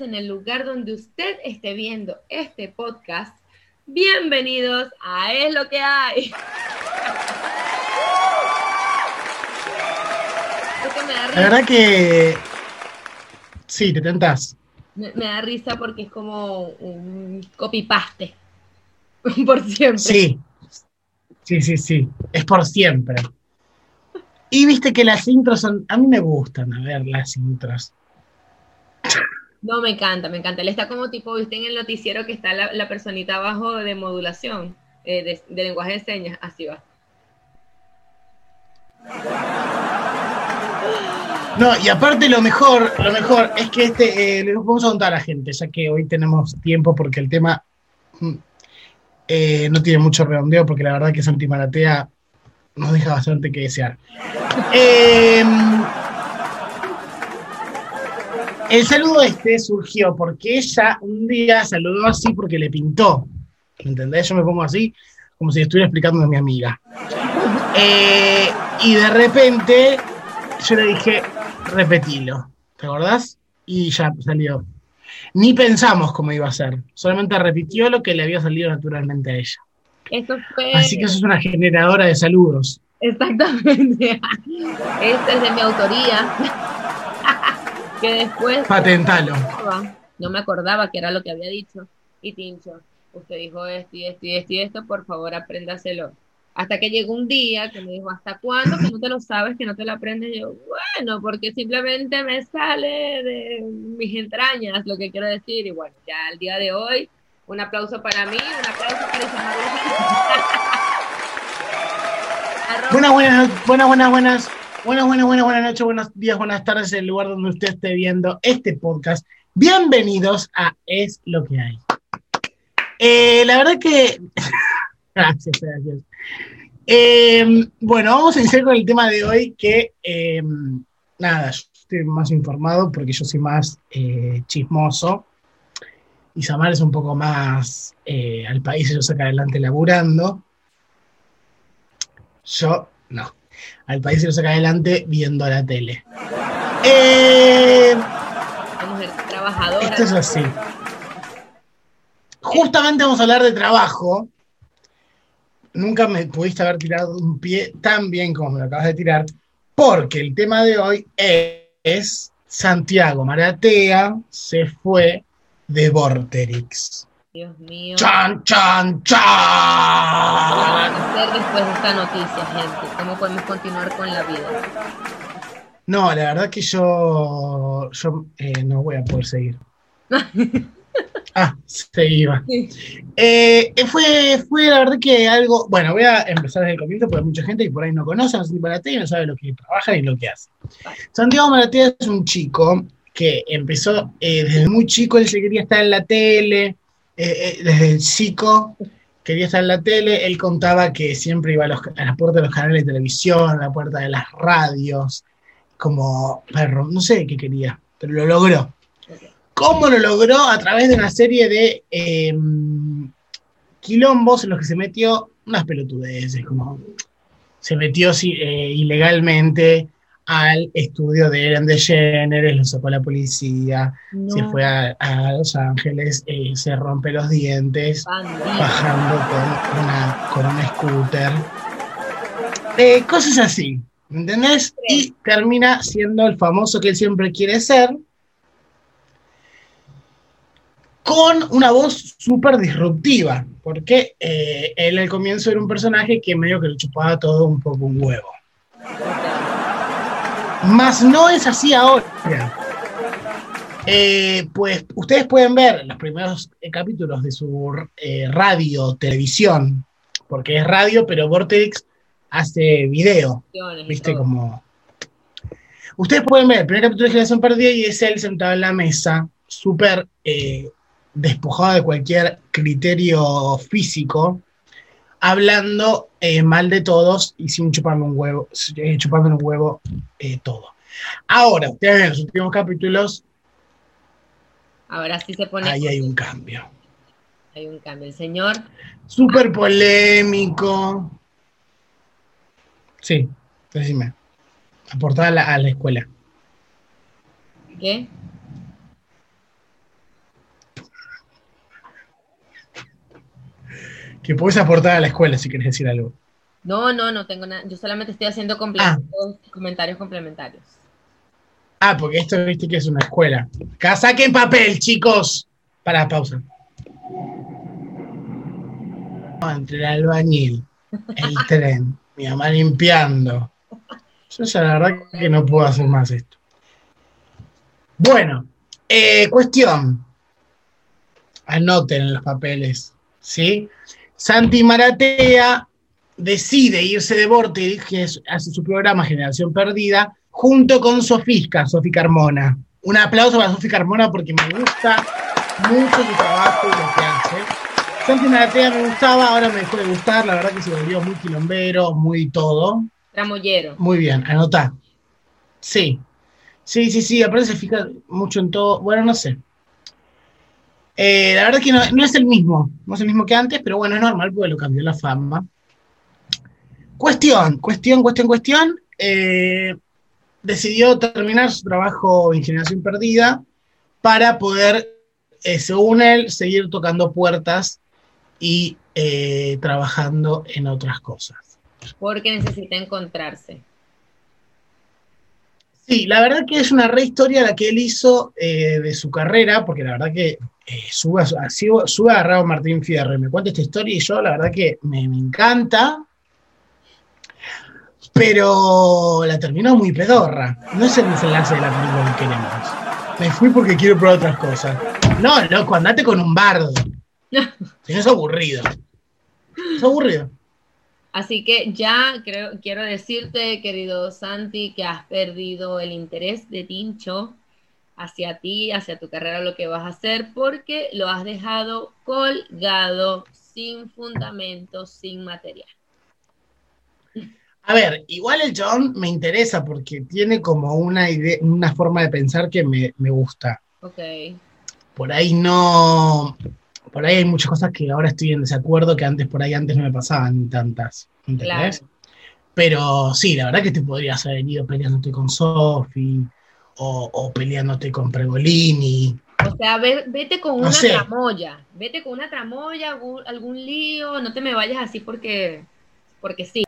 en el lugar donde usted esté viendo este podcast. Bienvenidos a Es lo que hay. La verdad que sí, te tentas. Me, me, da risa porque es como un copy-paste. por siempre. Sí, sí, sí, sí. Es por siempre. Y viste que las intros son. A mí me gustan, a ver, las intros. No, me encanta, me encanta. Él está como tipo, viste en el noticiero que está la, personita abajo de modulación, eh, de, lenguaje de señas, así va. No, y aparte lo mejor, lo mejor es que este, eh, vamos a contar a la gente, ya que hoy tenemos tiempo porque el tema mm, eh, no tiene mucho redondeo, porque la verdad que Santi Maratea nos deja bastante que desear. Eh, el saludo este surgió porque ella un día saludó así porque le pintó. ¿Entendés? Yo me pongo así, como si estuviera explicando a mi amiga. Eh, y de repente yo le dije, repetilo. ¿Te acordás? Y ya salió. Ni pensamos cómo iba a ser. Solamente repitió lo que le había salido naturalmente a ella. Así que eso es una generadora de saludos. Exactamente. Esta es de mi autoría que después... Patentalo. No me acordaba que era lo que había dicho. Y Tincho, usted dijo esto y esto y esto y esto, por favor apréndaselo. Hasta que llegó un día que me dijo, ¿hasta cuándo que no te lo sabes, que no te lo aprendes? Y yo, bueno, porque simplemente me sale de mis entrañas lo que quiero decir. Y bueno, ya el día de hoy, un aplauso para mí, un aplauso para Isamar. buenas, buenas, buenas, buenas, buenas. Buenas, buenas, buenas, buenas noches, buenos días, buenas tardes, el lugar donde usted esté viendo este podcast. Bienvenidos a Es lo que hay. Eh, la verdad que. gracias, gracias. Eh, bueno, vamos a iniciar con el tema de hoy que. Eh, nada, yo estoy más informado porque yo soy más chismoso. Y Samar es un poco más al país yo saca adelante laburando. Yo no al país se lo saca adelante viendo la tele. Eh. Esto es así. Justamente vamos a hablar de trabajo. Nunca me pudiste haber tirado un pie tan bien como me lo acabas de tirar, porque el tema de hoy es Santiago Maratea se fue de Vorterix. Dios mío. ¡Chan, chan, chan! ¿Qué a hacer después de esta noticia, gente? ¿Cómo podemos continuar con la vida? No, la verdad que yo, yo eh, no voy a poder seguir. ah, se iba. Eh, fue, fue la verdad que algo. Bueno, voy a empezar desde el comienzo porque hay mucha gente que por ahí no conoce a Santiago Maratea y no sabe lo que trabaja y lo que hace. Santiago Maratea es un chico que empezó eh, desde muy chico, él se quería estar en la tele, eh, eh, desde el chico quería estar en la tele, él contaba que siempre iba a, las puertas de los canales de televisión, a la puerta de las radios, como perro, no sé qué quería, pero lo logró. ¿Cómo lo logró? A través de una serie de em, quilombos en los que se metió unas pelotudeces, como se metió eh, ilegalmente al estudio de Ellen DeGeneres, lo sacó la policía, se fue a, Los Ángeles, eh, se rompe los dientes, bajando con una, con un scooter. Eh, cosas así, ¿entendés? Y termina siendo el famoso que él siempre quiere ser, con una voz súper disruptiva, porque eh, él al comienzo era un personaje que medio que le chupaba todo un poco un huevo. Mas no es así ahora. Eh, pues ustedes pueden ver los primeros eh, capítulos de su eh, radio, televisión, porque es radio, pero Vortex hace video. ¿Viste? Como. Ustedes pueden ver el primer capítulo de Generación Perdida y es él sentado en la mesa, súper despojado de cualquier criterio físico, hablando eh, mal de todos y sin chuparme un huevo, eh, chupando un huevo eh, todo. Ahora, ustedes ven los últimos capítulos. Ahora sí se pone. Ahí hay un cambio. Hay un cambio. El señor. Súper polémico. Sí, decime. Aportar a la, a la escuela. ¿Qué? Que podés aportar a la escuela si querés decir algo. No, no, no tengo nada. Yo solamente estoy haciendo Ah. comentarios complementarios. Ah, porque esto viste que es una escuela. Acá saquen papel, chicos. Para, pausa. Entre el albañil, el tren, mi mamá limpiando. Yo ya la verdad que no puedo hacer más esto. Bueno, eh, cuestión. Anoten en los papeles, ¿sí? Santi Maratea decide irse de Vorterix, que hace su programa Generación Perdida, junto con Sofisca, Sofi Carmona. Un aplauso para Sofi Carmona porque me gusta mucho su trabajo y lo que hace. Santi Maratea me gustaba, ahora me dejó de gustar, la verdad que se volvió muy quilombero, muy todo. Tramollero. Muy bien, anotá. Sí. Sí, sí, sí, aparte se fija mucho en todo. Bueno, no sé. Eh, la verdad que no, es el mismo, no es el mismo que antes, pero bueno, es normal porque lo cambió la fama. Cuestión, cuestión, cuestión, cuestión. eh, decidió terminar su trabajo en Generación Perdida para poder, eh, según él, seguir tocando puertas y trabajando en otras cosas. Porque necesita encontrarse. Sí, la verdad que es una re historia la que él hizo eh, de su carrera, porque la verdad que eh, sube, a- así sube agarrado Martín Fierro y me cuenta esta historia y yo la verdad que me, me encanta, pero la terminó muy pedorra. No es el desenlace de la película que queremos. Me fui porque quiero probar otras cosas. No, loco, andate con un bardo. Si no es aburrido. Es aburrido. Así que ya creo, quiero decirte, querido Santi, que has perdido el interés de Tincho hacia ti, hacia tu carrera, lo que vas a hacer, porque lo has dejado colgado, sin fundamento, sin material. A ver, igual el chabón me interesa porque tiene como una idea, una forma de pensar que me, me gusta. Ok. Por ahí no. Por ahí hay muchas cosas que ahora estoy en desacuerdo que antes por ahí antes no me pasaban tantas. ¿Entendés? Claro. Pero sí, la verdad que te podrías haber venido peleándote con Sofi o, o peleándote con Pregolini. O sea, ve- vete con No una sé. tramoya, vete con una tramoya, algún, algún lío, no te me vayas así porque, porque sí.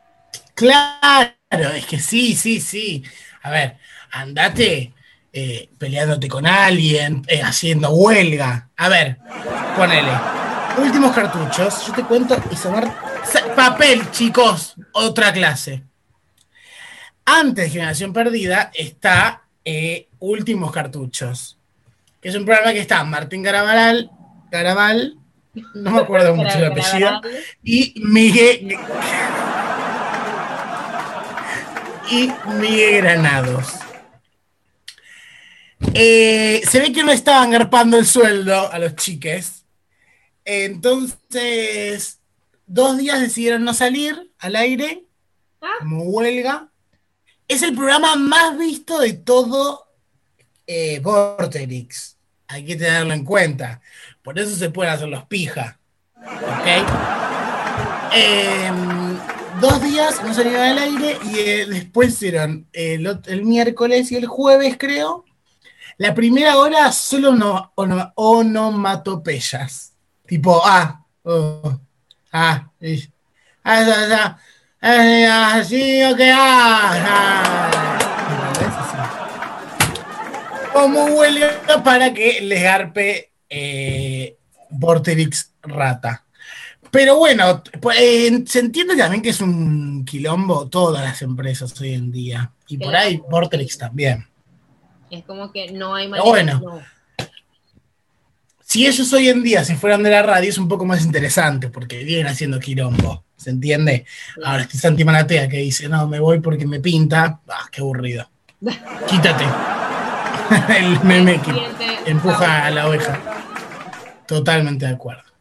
Claro, es que sí, sí, sí. A ver, andate eh, peleándote con alguien, eh, haciendo huelga. A ver, ponele. Últimos cartuchos, yo te cuento sa- Papel, chicos, otra clase. Antes de Generación Perdida está eh, Últimos Cartuchos, que es un programa que está Martín Garabal, no me acuerdo mucho el apellido, y Miguel y Miguel Granados. Eh, se ve que no estaban garpando el sueldo a los chiques. Entonces, dos días decidieron no salir al aire, Ah. como huelga. Es el programa más visto de todo eh, Vorterix. Hay que tenerlo en cuenta. Por eso se pueden hacer los pija. Em, dos días no salieron al aire y eh, después hicieron el miércoles y el jueves, creo. La primera hora solo no, ono- onomatopeyas. Tipo, ah, oh, ah, y- ah, ah, ah, así, ok, ah, ah. Como huelga para que les garpe eh, Vorterix rata. Pero bueno, pues, eh, se entiende también que es un quilombo todas las empresas hoy en día. Y por ahí. Vorterix también. Es como que no hay manera. bueno. no. Si ellos hoy en día, si fueran de la radio, es un poco más interesante porque vienen haciendo quilombo. ¿Se entiende? Ahora este Santi Manatea que dice, no, me voy porque me pinta. Ah, qué aburrido. Quítate. El meme que empuja a la oveja. Totalmente de acuerdo.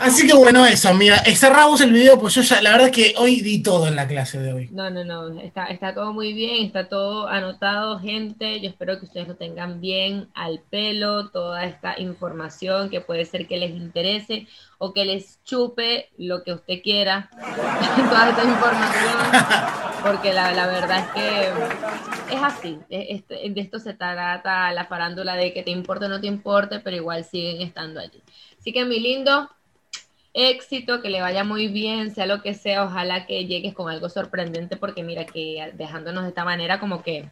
Así que bueno, eso, amiga. Eh, Cerramos el video, pues yo ya, la verdad que hoy di todo en la clase de hoy. No, no, no, está, está todo muy bien, está todo anotado, gente. Yo espero que ustedes lo tengan bien al pelo, toda esta información que puede ser que les interese o que les chupe lo que usted quiera, toda esta información, porque la, la verdad es que es así, es- es- de esto se trata la farándula de que te importe o no te importe, pero igual siguen estando allí. Así que mi lindo, éxito, que le vaya muy bien, sea lo que sea, ojalá que llegues con algo sorprendente, porque mira que dejándonos de esta manera como que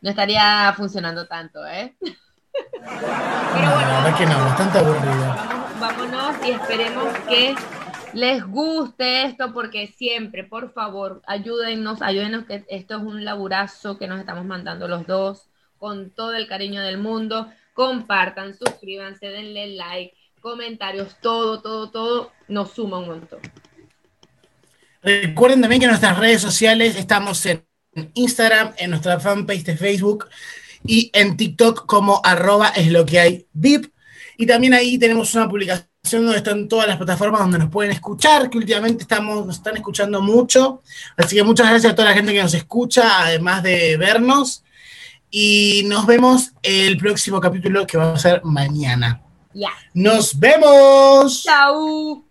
no estaría funcionando tanto, ¿eh? Pero bueno, la verdad que no, bastante aburrido. vámonos y esperemos que les guste esto porque siempre, por favor, ayúdennos, ayúdenos que esto es un laburazo que nos estamos mandando los dos con todo el cariño del mundo. Compartan, suscríbanse, denle like, comentarios, todo, todo, todo nos suma un montón. Recuerden también que en nuestras redes sociales estamos en Instagram, en nuestra fanpage de Facebook y en TikTok como arroba es lo que hay VIP. Y también ahí tenemos una publicación donde están todas las plataformas donde nos pueden escuchar, que últimamente estamos, nos están escuchando mucho. Así que muchas gracias a toda la gente que nos escucha, además de vernos. Y nos vemos el próximo capítulo que va a ser mañana. Ya. Nos vemos. Chao.